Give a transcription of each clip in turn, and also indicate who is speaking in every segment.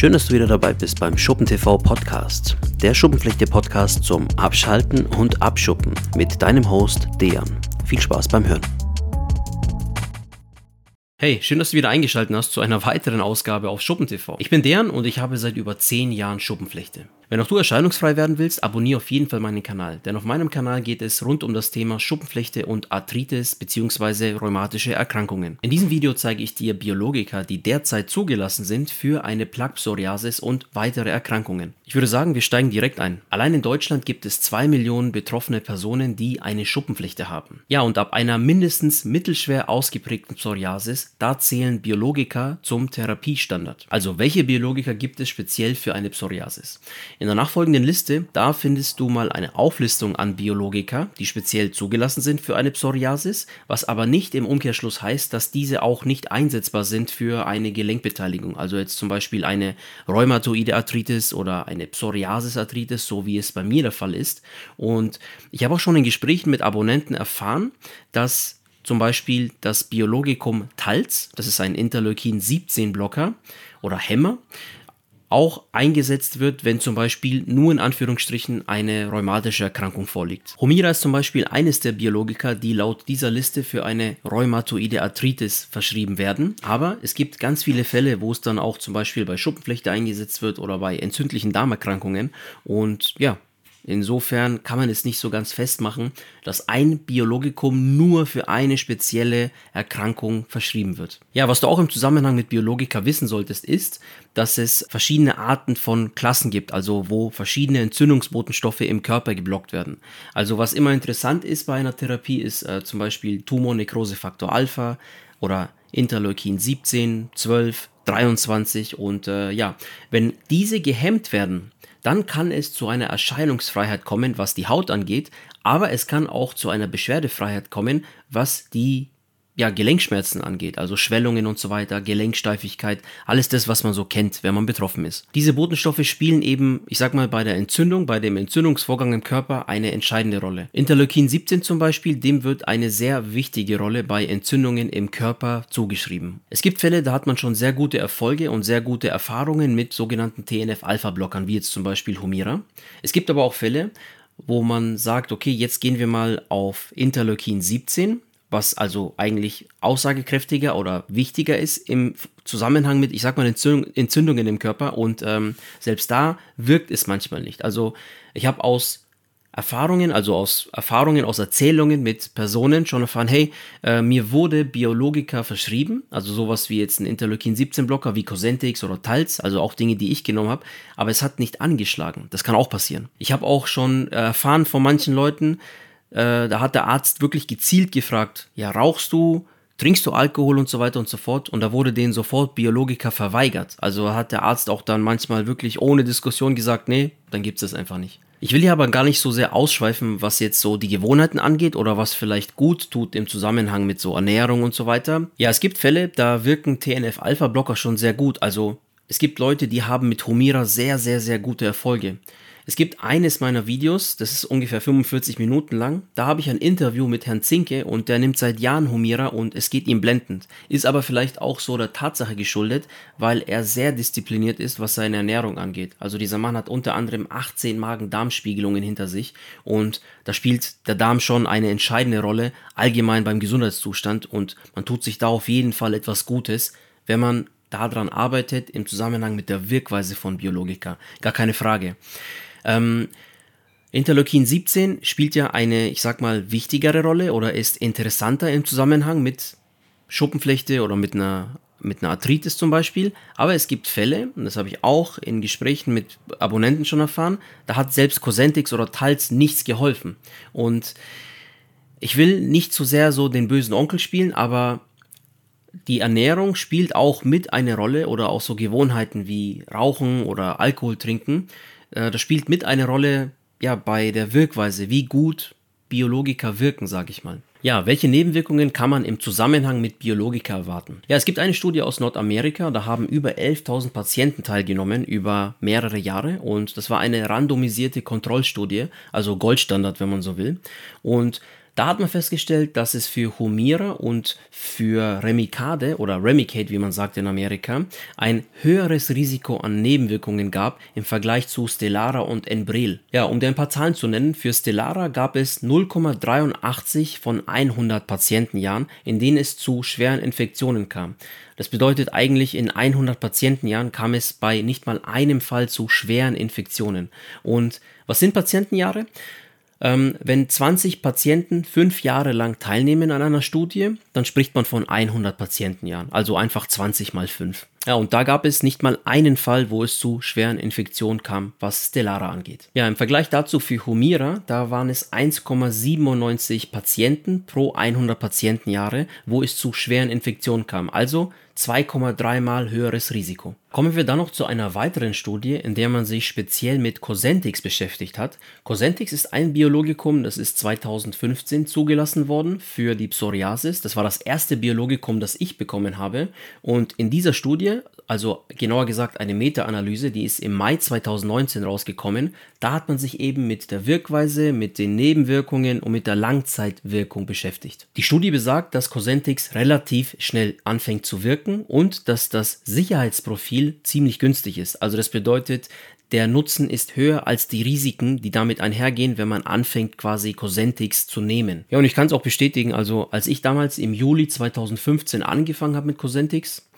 Speaker 1: Schön, dass du wieder dabei bist beim Schuppen TV Podcast. Der Schuppenpflichte Podcast zum Abschalten und Abschuppen mit deinem Host Dejan. Viel Spaß beim Hören. Hey, schön, dass du wieder eingeschaltet hast zu einer weiteren Ausgabe auf Schuppen TV. Ich bin Dejan und ich habe seit über 10 Jahren Schuppenflechte. Wenn auch du erscheinungsfrei werden willst, abonniere auf jeden Fall meinen Kanal, denn auf meinem Kanal geht es rund um das Thema Schuppenflechte und Arthritis bzw. rheumatische Erkrankungen. In diesem Video zeige ich dir Biologika, die derzeit zugelassen sind für eine Plaque und weitere Erkrankungen. Ich würde sagen, wir steigen direkt ein. Allein in Deutschland gibt es 2 Millionen betroffene Personen, die eine Schuppenflechte haben. Ja, und ab einer mindestens mittelschwer ausgeprägten Psoriasis, da zählen Biologika zum Therapiestandard. Also welche Biologika gibt es speziell für eine Psoriasis? In der nachfolgenden Liste, da findest du mal eine Auflistung an Biologika, die speziell zugelassen sind für eine Psoriasis, was aber nicht im Umkehrschluss heißt, dass diese auch nicht einsetzbar sind für eine Gelenkbeteiligung. Also jetzt zum Beispiel eine rheumatoide Arthritis oder eine Psoriasis-Arthritis, so wie es bei mir der Fall ist. Und ich habe auch schon in Gesprächen mit Abonnenten erfahren, dass zum Beispiel das Biologikum Talz, das ist ein Interleukin-17-Blocker oder Hämmer, auch eingesetzt wird, wenn zum Beispiel nur in Anführungsstrichen eine rheumatische Erkrankung vorliegt. Humira ist zum Beispiel eines der Biologika, die laut dieser Liste für eine rheumatoide Arthritis verschrieben werden. Aber es gibt ganz viele Fälle, wo es dann auch zum Beispiel bei Schuppenflechte eingesetzt wird oder bei entzündlichen Darmerkrankungen. Und ja, Insofern kann man es nicht so ganz festmachen, dass ein Biologikum nur für eine spezielle Erkrankung verschrieben wird. Ja, was du auch im Zusammenhang mit Biologika wissen solltest, ist, dass es verschiedene Arten von Klassen gibt, also wo verschiedene Entzündungsbotenstoffe im Körper geblockt werden. Also was immer interessant ist bei einer Therapie, ist äh, zum Beispiel Tumornekrosefaktor Alpha oder Interleukin 17, 12, 23 und äh, ja, wenn diese gehemmt werden, dann kann es zu einer Erscheinungsfreiheit kommen, was die Haut angeht, aber es kann auch zu einer Beschwerdefreiheit kommen, was die ja, Gelenkschmerzen angeht, also Schwellungen und so weiter, Gelenksteifigkeit, alles das, was man so kennt, wenn man betroffen ist. Diese Botenstoffe spielen eben, ich sag mal, bei der Entzündung, bei dem Entzündungsvorgang im Körper eine entscheidende Rolle. Interleukin 17 zum Beispiel, dem wird eine sehr wichtige Rolle bei Entzündungen im Körper zugeschrieben. Es gibt Fälle, da hat man schon sehr gute Erfolge und sehr gute Erfahrungen mit sogenannten TNF-Alpha-Blockern, wie jetzt zum Beispiel Humira. Es gibt aber auch Fälle, wo man sagt, okay, jetzt gehen wir mal auf Interleukin 17 was also eigentlich aussagekräftiger oder wichtiger ist im Zusammenhang mit, ich sag mal, Entzündungen im Körper und ähm, selbst da wirkt es manchmal nicht. Also ich habe aus Erfahrungen, also aus Erfahrungen, aus Erzählungen mit Personen schon erfahren, hey, äh, mir wurde Biologika verschrieben, also sowas wie jetzt ein Interleukin-17-Blocker wie Cosentix oder Talz, also auch Dinge, die ich genommen habe, aber es hat nicht angeschlagen. Das kann auch passieren. Ich habe auch schon erfahren von manchen Leuten, äh, da hat der Arzt wirklich gezielt gefragt, ja, rauchst du, trinkst du Alkohol und so weiter und so fort. Und da wurde denen sofort Biologika verweigert. Also hat der Arzt auch dann manchmal wirklich ohne Diskussion gesagt, nee, dann gibt es das einfach nicht. Ich will hier aber gar nicht so sehr ausschweifen, was jetzt so die Gewohnheiten angeht oder was vielleicht gut tut im Zusammenhang mit so Ernährung und so weiter. Ja, es gibt Fälle, da wirken TNF-Alpha-Blocker schon sehr gut. Also es gibt Leute, die haben mit Humira sehr, sehr, sehr gute Erfolge. Es gibt eines meiner Videos, das ist ungefähr 45 Minuten lang. Da habe ich ein Interview mit Herrn Zinke und der nimmt seit Jahren Humira und es geht ihm blendend. Ist aber vielleicht auch so der Tatsache geschuldet, weil er sehr diszipliniert ist, was seine Ernährung angeht. Also dieser Mann hat unter anderem 18 Magen-Darm-Spiegelungen hinter sich und da spielt der Darm schon eine entscheidende Rolle allgemein beim Gesundheitszustand und man tut sich da auf jeden Fall etwas Gutes, wenn man daran arbeitet im Zusammenhang mit der Wirkweise von Biologika. Gar keine Frage. Ähm, Interleukin 17 spielt ja eine, ich sag mal, wichtigere Rolle oder ist interessanter im Zusammenhang mit Schuppenflechte oder mit einer, mit einer Arthritis zum Beispiel. Aber es gibt Fälle, und das habe ich auch in Gesprächen mit Abonnenten schon erfahren, da hat selbst Cosentix oder Talz nichts geholfen. Und ich will nicht zu sehr so den bösen Onkel spielen, aber die Ernährung spielt auch mit eine Rolle oder auch so Gewohnheiten wie Rauchen oder Alkohol trinken äh, das spielt mit eine Rolle ja, bei der Wirkweise, wie gut Biologika wirken, sage ich mal. Ja, welche Nebenwirkungen kann man im Zusammenhang mit Biologika erwarten? Ja, es gibt eine Studie aus Nordamerika, da haben über 11.000 Patienten teilgenommen über mehrere Jahre und das war eine randomisierte Kontrollstudie, also Goldstandard, wenn man so will. Und Da hat man festgestellt, dass es für Humira und für Remicade oder Remicade, wie man sagt in Amerika, ein höheres Risiko an Nebenwirkungen gab im Vergleich zu Stellara und Enbrel. Ja, um dir ein paar Zahlen zu nennen, für Stellara gab es 0,83 von 100 Patientenjahren, in denen es zu schweren Infektionen kam. Das bedeutet eigentlich, in 100 Patientenjahren kam es bei nicht mal einem Fall zu schweren Infektionen. Und was sind Patientenjahre? Ähm, wenn 20 Patienten fünf Jahre lang teilnehmen an einer Studie, dann spricht man von 100 Patientenjahren, also einfach 20 mal 5. Ja, und da gab es nicht mal einen Fall, wo es zu schweren Infektionen kam, was Stellara angeht. Ja, im Vergleich dazu für Humira, da waren es 1,97 Patienten pro 100 Patientenjahre, wo es zu schweren Infektionen kam. Also 2,3 mal höheres Risiko. Kommen wir dann noch zu einer weiteren Studie, in der man sich speziell mit Cosentix beschäftigt hat. Cosentix ist ein Biologikum, das ist 2015 zugelassen worden für die Psoriasis. Das war das erste Biologikum, das ich bekommen habe. Und in dieser Studie, also genauer gesagt eine Meta-Analyse, die ist im Mai 2019 rausgekommen, da hat man sich eben mit der Wirkweise, mit den Nebenwirkungen und mit der Langzeitwirkung beschäftigt. Die Studie besagt, dass Cosentix relativ schnell anfängt zu wirken und dass das Sicherheitsprofil ziemlich günstig ist. Also das bedeutet, der Nutzen ist höher als die Risiken, die damit einhergehen, wenn man anfängt, quasi Cosentix zu nehmen. Ja, und ich kann es auch bestätigen, also als ich damals im Juli 2015 angefangen habe mit Cosentix,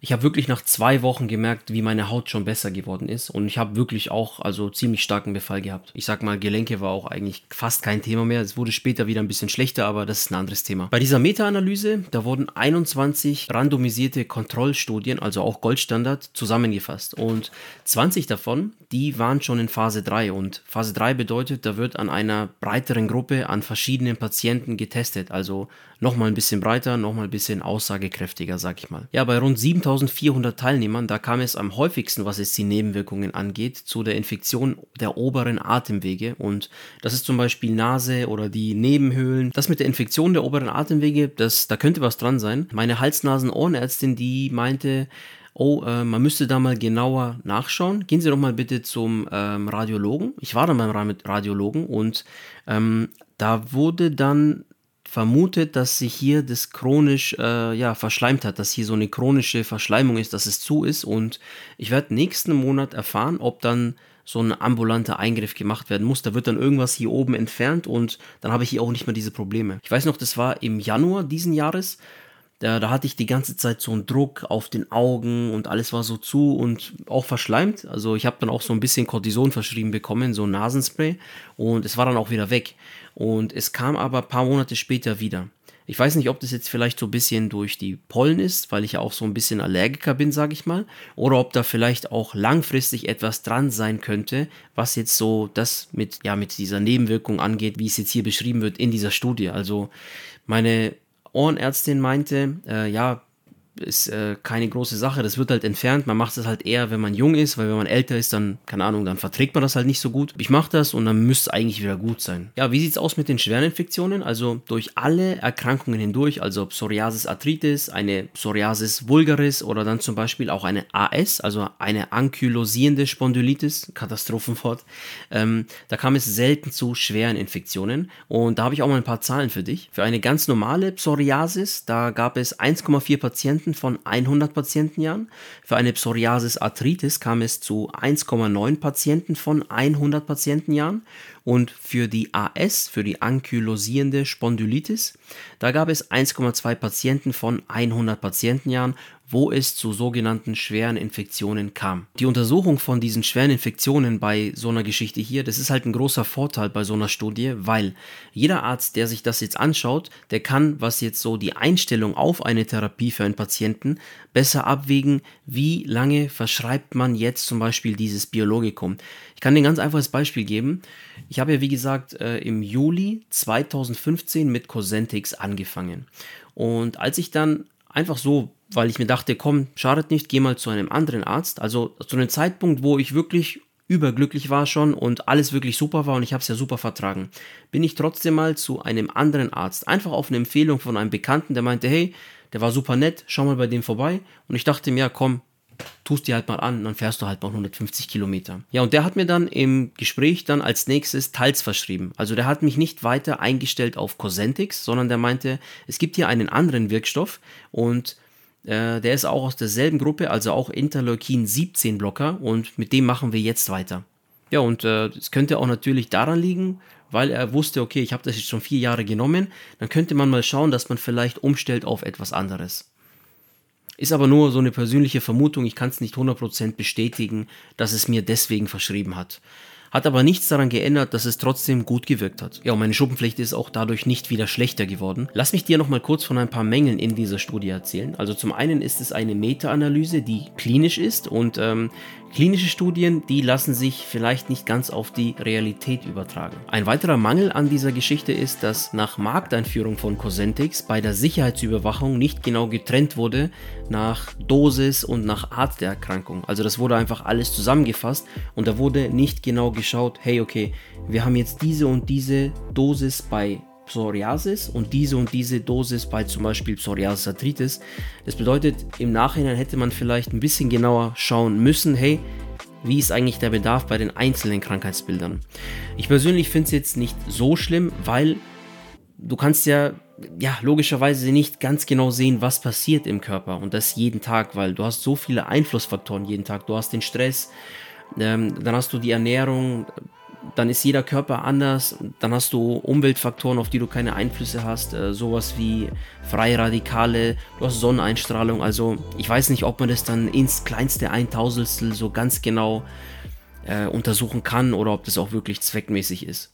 Speaker 1: ich habe wirklich nach zwei Wochen gemerkt, wie meine Haut schon besser geworden ist. Und ich habe wirklich auch also ziemlich starken Befall gehabt. Ich sag mal, Gelenke war auch eigentlich fast kein Thema mehr. Es wurde später wieder ein bisschen schlechter, aber das ist ein anderes Thema. Bei dieser Meta-Analyse, da wurden 21 randomisierte Kontrollstudien, also auch Goldstandard, zusammengefasst. Und 20 davon, die waren schon in Phase 3. Und Phase 3 bedeutet, da wird an einer breiteren Gruppe an verschiedenen Patienten getestet. Also nochmal ein bisschen breiter, nochmal ein bisschen aussagekräftiger, sag ich mal. Ja, bei rund 7400 Teilnehmern, da kam es am häufigsten, was es die Nebenwirkungen angeht, zu der Infektion der oberen Atemwege. Und das ist zum Beispiel Nase oder die Nebenhöhlen. Das mit der Infektion der oberen Atemwege, das, da könnte was dran sein. Meine Hals-Nasen-Ohrenärztin, die meinte, oh, äh, man müsste da mal genauer nachschauen. Gehen Sie doch mal bitte zum ähm, Radiologen. Ich war dann beim Radiologen und ähm, da wurde dann vermutet, dass sich hier das chronisch äh, ja, verschleimt hat, dass hier so eine chronische Verschleimung ist, dass es zu ist. Und ich werde nächsten Monat erfahren, ob dann so ein ambulanter Eingriff gemacht werden muss. Da wird dann irgendwas hier oben entfernt und dann habe ich hier auch nicht mehr diese Probleme. Ich weiß noch, das war im Januar diesen Jahres. Da, da hatte ich die ganze Zeit so einen Druck auf den Augen und alles war so zu und auch verschleimt. Also ich habe dann auch so ein bisschen Cortison verschrieben bekommen, so ein Nasenspray und es war dann auch wieder weg. Und es kam aber ein paar Monate später wieder. Ich weiß nicht, ob das jetzt vielleicht so ein bisschen durch die Pollen ist, weil ich ja auch so ein bisschen Allergiker bin, sage ich mal, oder ob da vielleicht auch langfristig etwas dran sein könnte, was jetzt so das mit ja mit dieser Nebenwirkung angeht, wie es jetzt hier beschrieben wird in dieser Studie. Also meine Ohrenärztin meinte, äh, ja, ist äh, keine große Sache. Das wird halt entfernt. Man macht es halt eher, wenn man jung ist, weil wenn man älter ist, dann, keine Ahnung, dann verträgt man das halt nicht so gut. Ich mache das und dann müsste es eigentlich wieder gut sein. Ja, wie sieht es aus mit den schweren Infektionen? Also durch alle Erkrankungen hindurch, also Psoriasis arthritis, eine Psoriasis vulgaris oder dann zum Beispiel auch eine AS, also eine ankylosierende Spondylitis, Katastrophenwort. Ähm, da kam es selten zu schweren Infektionen und da habe ich auch mal ein paar Zahlen für dich. Für eine ganz normale Psoriasis, da gab es 1,4 Patienten Patienten von 100 Patientenjahren. Für eine Psoriasis arthritis kam es zu 1,9 Patienten von 100 Patientenjahren. Und für die AS, für die ankylosierende Spondylitis, da gab es 1,2 Patienten von 100 Patientenjahren wo es zu sogenannten schweren Infektionen kam. Die Untersuchung von diesen schweren Infektionen bei so einer Geschichte hier, das ist halt ein großer Vorteil bei so einer Studie, weil jeder Arzt, der sich das jetzt anschaut, der kann, was jetzt so die Einstellung auf eine Therapie für einen Patienten, besser abwägen, wie lange verschreibt man jetzt zum Beispiel dieses Biologikum. Ich kann dir ein ganz einfaches Beispiel geben. Ich habe ja, wie gesagt, äh, im Juli 2015 mit Cosentix angefangen. Und als ich dann einfach so weil ich mir dachte, komm, schadet nicht, geh mal zu einem anderen Arzt. Also zu einem Zeitpunkt, wo ich wirklich überglücklich war schon und alles wirklich super war und ich habe es ja super vertragen, bin ich trotzdem mal zu einem anderen Arzt. Einfach auf eine Empfehlung von einem Bekannten, der meinte, hey, der war super nett, schau mal bei dem vorbei. Und ich dachte mir, komm, tust dir halt mal an, dann fährst du halt mal 150 Kilometer. Ja, und der hat mir dann im Gespräch dann als nächstes Teils verschrieben. Also der hat mich nicht weiter eingestellt auf Cosentix, sondern der meinte, es gibt hier einen anderen Wirkstoff und äh, der ist auch aus derselben Gruppe, also auch Interleukin 17 Blocker und mit dem machen wir jetzt weiter. Ja, und äh, es äh, könnte auch natürlich daran liegen, weil er wusste, okay, ich habe das jetzt schon vier Jahre genommen, dann könnte man mal schauen, dass man vielleicht umstellt auf etwas anderes. Ist aber nur so eine persönliche Vermutung, ich kann es nicht 100% bestätigen, dass es mir deswegen verschrieben hat. Hat aber nichts daran geändert, dass es trotzdem gut gewirkt hat. Ja, und meine Schuppenflechte ist auch dadurch nicht wieder schlechter geworden. Lass mich dir nochmal kurz von ein paar Mängeln in dieser Studie erzählen. Also zum einen ist es eine Meta-Analyse, die klinisch ist und ähm, Klinische Studien, die lassen sich vielleicht nicht ganz auf die Realität übertragen. Ein weiterer Mangel an dieser Geschichte ist, dass nach Markteinführung von Cosentix bei der Sicherheitsüberwachung nicht genau getrennt wurde nach Dosis und nach Art der Erkrankung. Also das wurde einfach alles zusammengefasst und da wurde nicht genau geschaut, hey okay, wir haben jetzt diese und diese Dosis bei Psoriasis und diese und diese Dosis bei zum Beispiel Psoriasis Arthritis. Das bedeutet, im Nachhinein hätte man vielleicht ein bisschen genauer schauen müssen, hey, wie ist eigentlich der Bedarf bei den einzelnen Krankheitsbildern. Ich persönlich finde es jetzt nicht so schlimm, weil du kannst ja, ja logischerweise nicht ganz genau sehen, was passiert im Körper und das jeden Tag, weil du hast so viele Einflussfaktoren jeden Tag. Du hast den Stress, ähm, dann hast du die Ernährung, dann ist jeder Körper anders. Dann hast du Umweltfaktoren, auf die du keine Einflüsse hast. Äh, sowas wie freie Radikale, du hast Sonneneinstrahlung. Also ich weiß nicht, ob man das dann ins kleinste Eintausendstel so ganz genau äh, untersuchen kann oder ob das auch wirklich zweckmäßig ist.